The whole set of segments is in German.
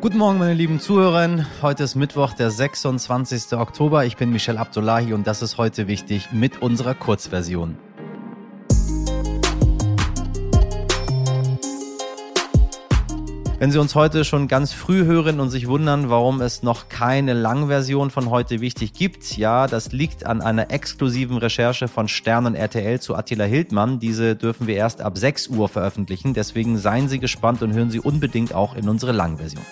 Guten Morgen, meine lieben Zuhörer. Heute ist Mittwoch, der 26. Oktober. Ich bin Michel Abdullahi und das ist heute wichtig mit unserer Kurzversion. Wenn Sie uns heute schon ganz früh hören und sich wundern, warum es noch keine Langversion von heute wichtig gibt, ja, das liegt an einer exklusiven Recherche von Stern und RTL zu Attila Hildmann. Diese dürfen wir erst ab 6 Uhr veröffentlichen. Deswegen seien Sie gespannt und hören Sie unbedingt auch in unsere Langversion.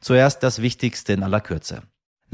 Zuerst das Wichtigste in aller Kürze.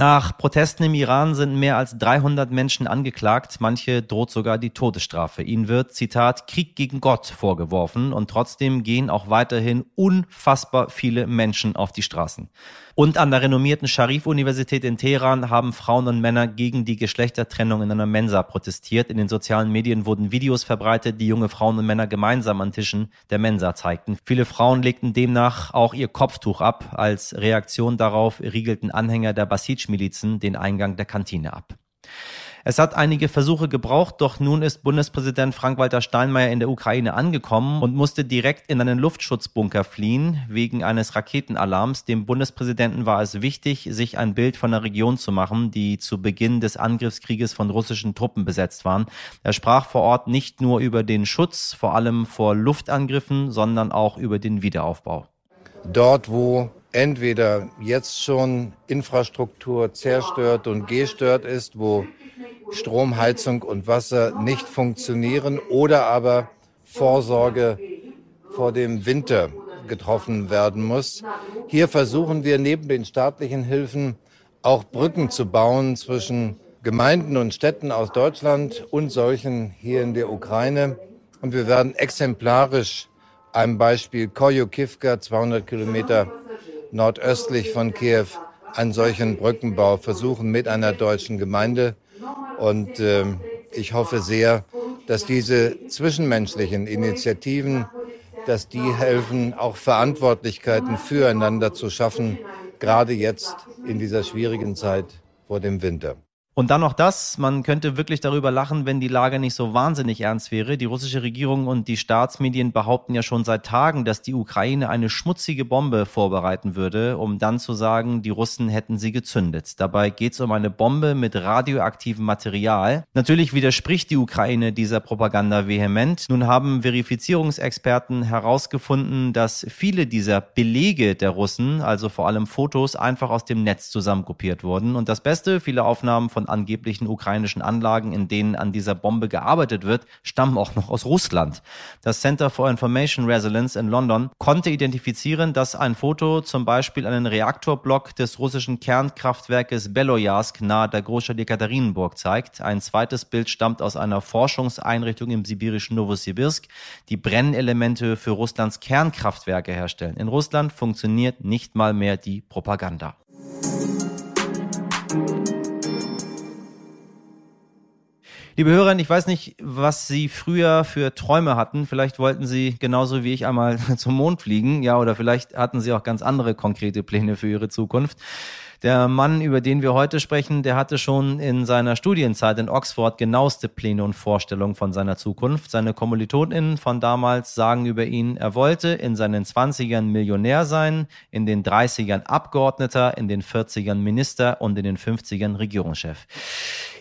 Nach Protesten im Iran sind mehr als 300 Menschen angeklagt, manche droht sogar die Todesstrafe. Ihnen wird, Zitat, Krieg gegen Gott vorgeworfen und trotzdem gehen auch weiterhin unfassbar viele Menschen auf die Straßen. Und an der renommierten Sharif-Universität in Teheran haben Frauen und Männer gegen die Geschlechtertrennung in einer Mensa protestiert. In den sozialen Medien wurden Videos verbreitet, die junge Frauen und Männer gemeinsam an Tischen der Mensa zeigten. Viele Frauen legten demnach auch ihr Kopftuch ab. Als Reaktion darauf riegelten Anhänger der Basij-Milizen den Eingang der Kantine ab. Es hat einige Versuche gebraucht, doch nun ist Bundespräsident Frank-Walter Steinmeier in der Ukraine angekommen und musste direkt in einen Luftschutzbunker fliehen wegen eines Raketenalarms. Dem Bundespräsidenten war es wichtig, sich ein Bild von der Region zu machen, die zu Beginn des Angriffskrieges von russischen Truppen besetzt waren. Er sprach vor Ort nicht nur über den Schutz, vor allem vor Luftangriffen, sondern auch über den Wiederaufbau. Dort, wo entweder jetzt schon Infrastruktur zerstört und gestört ist, wo Strom, Heizung und Wasser nicht funktionieren oder aber Vorsorge vor dem Winter getroffen werden muss. Hier versuchen wir neben den staatlichen Hilfen auch Brücken zu bauen zwischen Gemeinden und Städten aus Deutschland und solchen hier in der Ukraine. Und wir werden exemplarisch einem Beispiel Koyukivka, 200 Kilometer nordöstlich von Kiew, einen solchen Brückenbau versuchen mit einer deutschen Gemeinde und äh, ich hoffe sehr, dass diese zwischenmenschlichen Initiativen, dass die helfen, auch Verantwortlichkeiten füreinander zu schaffen, gerade jetzt in dieser schwierigen Zeit vor dem Winter. Und dann noch das, man könnte wirklich darüber lachen, wenn die Lage nicht so wahnsinnig ernst wäre. Die russische Regierung und die Staatsmedien behaupten ja schon seit Tagen, dass die Ukraine eine schmutzige Bombe vorbereiten würde, um dann zu sagen, die Russen hätten sie gezündet. Dabei geht es um eine Bombe mit radioaktivem Material. Natürlich widerspricht die Ukraine dieser Propaganda vehement. Nun haben Verifizierungsexperten herausgefunden, dass viele dieser Belege der Russen, also vor allem Fotos, einfach aus dem Netz zusammenkopiert wurden. Und das Beste, viele Aufnahmen von angeblichen ukrainischen Anlagen, in denen an dieser Bombe gearbeitet wird, stammen auch noch aus Russland. Das Center for Information Resilience in London konnte identifizieren, dass ein Foto zum Beispiel einen Reaktorblock des russischen Kernkraftwerkes Beloyarsk nahe der Großstadt Ekaterinburg zeigt. Ein zweites Bild stammt aus einer Forschungseinrichtung im sibirischen Novosibirsk, die Brennelemente für Russlands Kernkraftwerke herstellen. In Russland funktioniert nicht mal mehr die Propaganda. Liebe Hörer, ich weiß nicht, was Sie früher für Träume hatten. Vielleicht wollten Sie genauso wie ich einmal zum Mond fliegen, ja, oder vielleicht hatten Sie auch ganz andere konkrete Pläne für Ihre Zukunft. Der Mann, über den wir heute sprechen, der hatte schon in seiner Studienzeit in Oxford genaueste Pläne und Vorstellungen von seiner Zukunft. Seine KommilitonInnen von damals sagen über ihn, er wollte in seinen 20ern Millionär sein, in den 30ern Abgeordneter, in den 40ern Minister und in den 50ern Regierungschef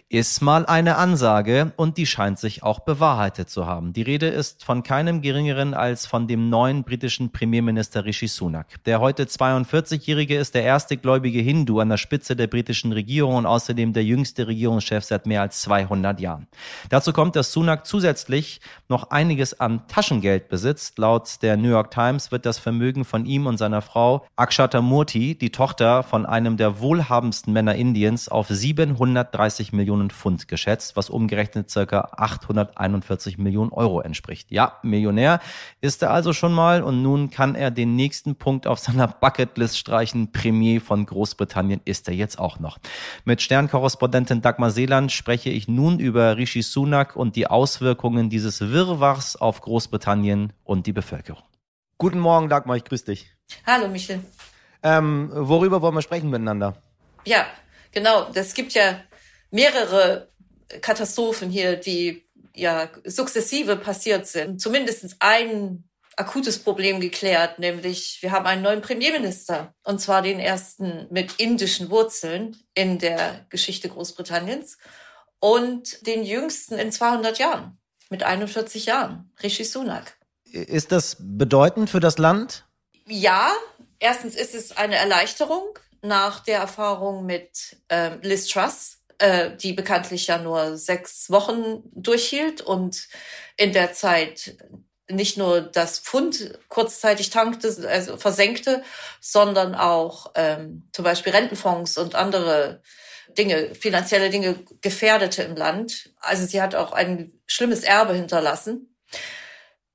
ist mal eine Ansage und die scheint sich auch bewahrheitet zu haben. Die Rede ist von keinem geringeren als von dem neuen britischen Premierminister Rishi Sunak. Der heute 42-Jährige ist der erste gläubige Hindu an der Spitze der britischen Regierung und außerdem der jüngste Regierungschef seit mehr als 200 Jahren. Dazu kommt, dass Sunak zusätzlich noch einiges an Taschengeld besitzt. Laut der New York Times wird das Vermögen von ihm und seiner Frau Akshata Murthy, die Tochter von einem der wohlhabendsten Männer Indiens, auf 730 Millionen Millionen Pfund geschätzt, was umgerechnet circa 841 Millionen Euro entspricht. Ja, Millionär ist er also schon mal und nun kann er den nächsten Punkt auf seiner Bucketlist streichen. Premier von Großbritannien ist er jetzt auch noch. Mit Sternkorrespondentin Dagmar Seeland spreche ich nun über Rishi Sunak und die Auswirkungen dieses Wirrwarrs auf Großbritannien und die Bevölkerung. Guten Morgen, Dagmar, ich grüße dich. Hallo, Michel. Ähm, worüber wollen wir sprechen miteinander? Ja, genau. Das gibt ja mehrere Katastrophen hier, die ja sukzessive passiert sind, zumindest ein akutes Problem geklärt, nämlich wir haben einen neuen Premierminister, und zwar den ersten mit indischen Wurzeln in der Geschichte Großbritanniens und den jüngsten in 200 Jahren mit 41 Jahren, Rishi Sunak. Ist das bedeutend für das Land? Ja, erstens ist es eine Erleichterung nach der Erfahrung mit äh, Liz Truss, äh, die bekanntlich ja nur sechs Wochen durchhielt und in der Zeit nicht nur das Pfund kurzzeitig tankte, also versenkte, sondern auch ähm, zum Beispiel Rentenfonds und andere Dinge, finanzielle Dinge gefährdete im Land. Also sie hat auch ein schlimmes Erbe hinterlassen.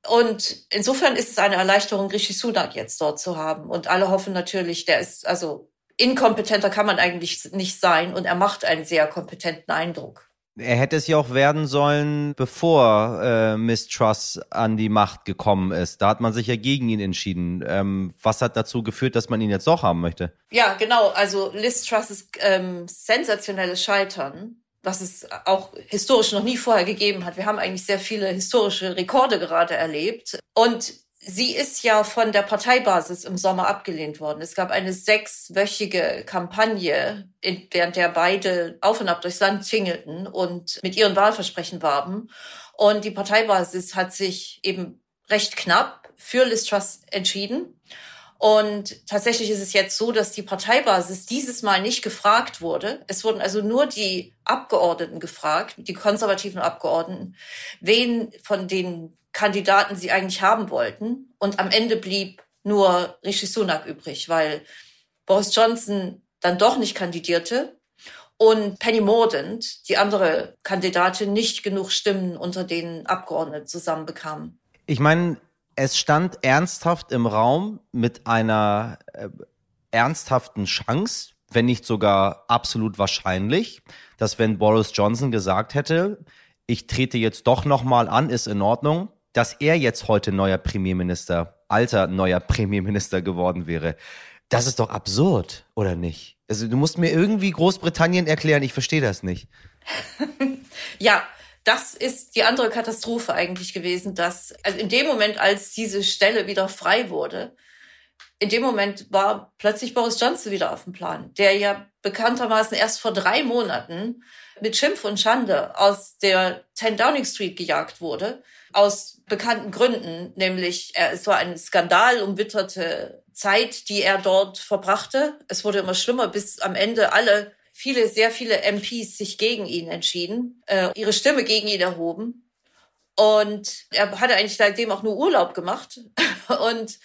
Und insofern ist es eine Erleichterung, Rishi Sunak jetzt dort zu haben. Und alle hoffen natürlich, der ist, also inkompetenter kann man eigentlich nicht sein und er macht einen sehr kompetenten Eindruck. Er hätte es ja auch werden sollen, bevor äh, Miss Truss an die Macht gekommen ist. Da hat man sich ja gegen ihn entschieden. Ähm, was hat dazu geführt, dass man ihn jetzt doch haben möchte? Ja, genau. Also Liz Truss ähm, sensationelles Scheitern, was es auch historisch noch nie vorher gegeben hat. Wir haben eigentlich sehr viele historische Rekorde gerade erlebt. Und Sie ist ja von der Parteibasis im Sommer abgelehnt worden. Es gab eine sechswöchige Kampagne, während der beide auf und ab durchs Land tingelten und mit ihren Wahlversprechen warben. Und die Parteibasis hat sich eben recht knapp für Liz Truss entschieden. Und tatsächlich ist es jetzt so, dass die Parteibasis dieses Mal nicht gefragt wurde. Es wurden also nur die Abgeordneten gefragt, die konservativen Abgeordneten, wen von den Kandidaten sie eigentlich haben wollten. Und am Ende blieb nur Rishi Sunak übrig, weil Boris Johnson dann doch nicht kandidierte und Penny Mordaunt, die andere Kandidatin, nicht genug Stimmen unter den Abgeordneten zusammenbekam. Ich meine, es stand ernsthaft im Raum mit einer äh, ernsthaften Chance, wenn nicht sogar absolut wahrscheinlich, dass wenn Boris Johnson gesagt hätte, ich trete jetzt doch nochmal an, ist in Ordnung, dass er jetzt heute neuer Premierminister, alter neuer Premierminister geworden wäre. Das ist doch absurd, oder nicht? Also du musst mir irgendwie Großbritannien erklären, ich verstehe das nicht. ja, das ist die andere Katastrophe eigentlich gewesen, dass also in dem Moment, als diese Stelle wieder frei wurde, in dem Moment war plötzlich Boris Johnson wieder auf dem Plan, der ja bekanntermaßen erst vor drei Monaten mit Schimpf und Schande aus der 10 Downing Street gejagt wurde aus bekannten Gründen, nämlich er, es war eine skandalumwitterte Zeit, die er dort verbrachte. Es wurde immer schlimmer, bis am Ende alle, viele, sehr viele MPs sich gegen ihn entschieden, äh, ihre Stimme gegen ihn erhoben. Und er hatte eigentlich seitdem auch nur Urlaub gemacht. Und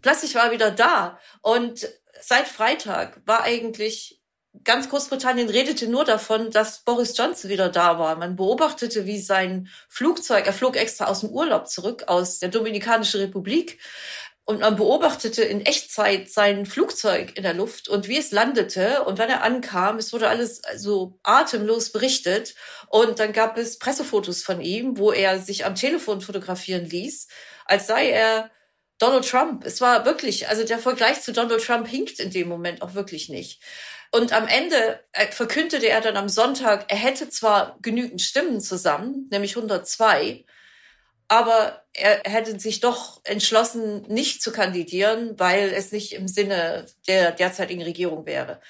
plötzlich war er wieder da. Und seit Freitag war eigentlich ganz Großbritannien redete nur davon, dass Boris Johnson wieder da war. Man beobachtete, wie sein Flugzeug, er flog extra aus dem Urlaub zurück, aus der Dominikanischen Republik. Und man beobachtete in Echtzeit sein Flugzeug in der Luft und wie es landete und wann er ankam. Es wurde alles so atemlos berichtet. Und dann gab es Pressefotos von ihm, wo er sich am Telefon fotografieren ließ, als sei er Donald Trump. Es war wirklich, also der Vergleich zu Donald Trump hinkt in dem Moment auch wirklich nicht. Und am Ende äh, verkündete er dann am Sonntag, er hätte zwar genügend Stimmen zusammen, nämlich 102, aber er hätte sich doch entschlossen, nicht zu kandidieren, weil es nicht im Sinne der derzeitigen Regierung wäre.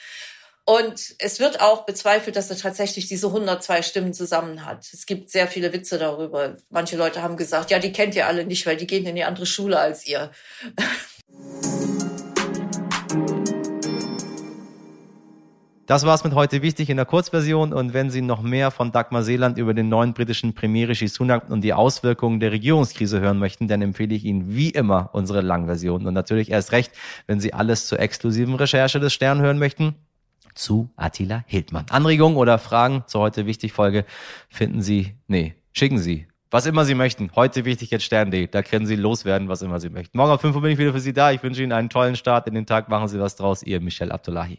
Und es wird auch bezweifelt, dass er tatsächlich diese 102 Stimmen zusammen hat. Es gibt sehr viele Witze darüber. Manche Leute haben gesagt, ja, die kennt ihr alle nicht, weil die gehen in die andere Schule als ihr. Das war's mit heute wichtig in der Kurzversion. Und wenn Sie noch mehr von Dagmar Seeland über den neuen britischen Premier Rishi Sunak und die Auswirkungen der Regierungskrise hören möchten, dann empfehle ich Ihnen wie immer unsere Langversion. Und natürlich erst recht, wenn Sie alles zur exklusiven Recherche des Stern hören möchten, zu Attila Hildmann. Anregungen oder Fragen zur heute wichtig Folge finden Sie, nee, schicken Sie was immer Sie möchten. Heute wichtig jetzt Stern.de. Da können Sie loswerden, was immer Sie möchten. Morgen um 5 Uhr bin ich wieder für Sie da. Ich wünsche Ihnen einen tollen Start in den Tag. Machen Sie was draus. Ihr Michel Abdullahi.